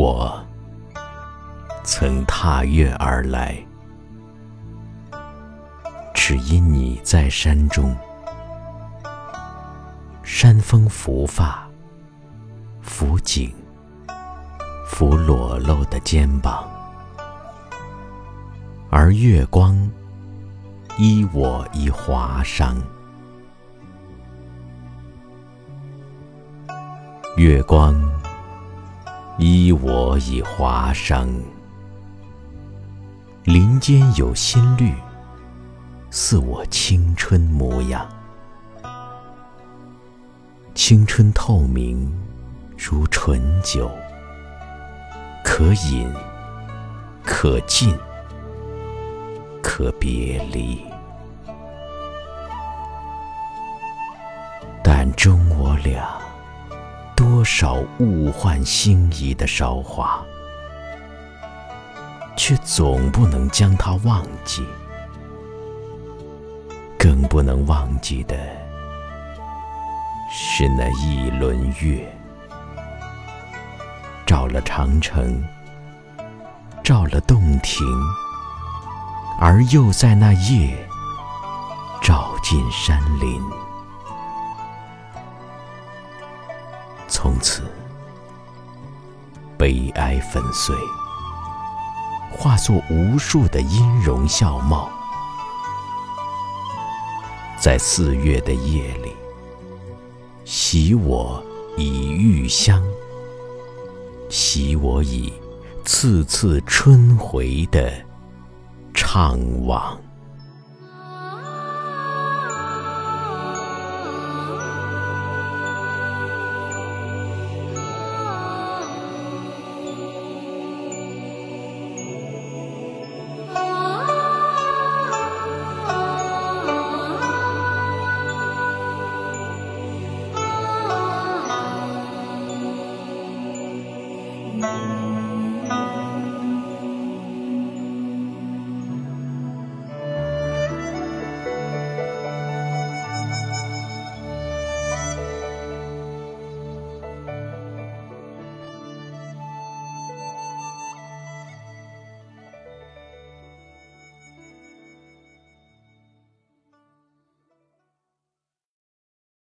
我曾踏月而来，只因你在山中。山风拂发，拂颈，拂裸露的肩膀，而月光依我一华裳。月光依我以华裳，林间有新绿，似我青春模样。青春透明如醇酒，可饮可尽，可别离。但终我俩。多少物换星移的韶华，却总不能将它忘记，更不能忘记的是那一轮月，照了长城，照了洞庭，而又在那夜照进山林。从此，悲哀粉碎，化作无数的音容笑貌，在四月的夜里，洗我以玉香，洗我以次次春回的怅惘。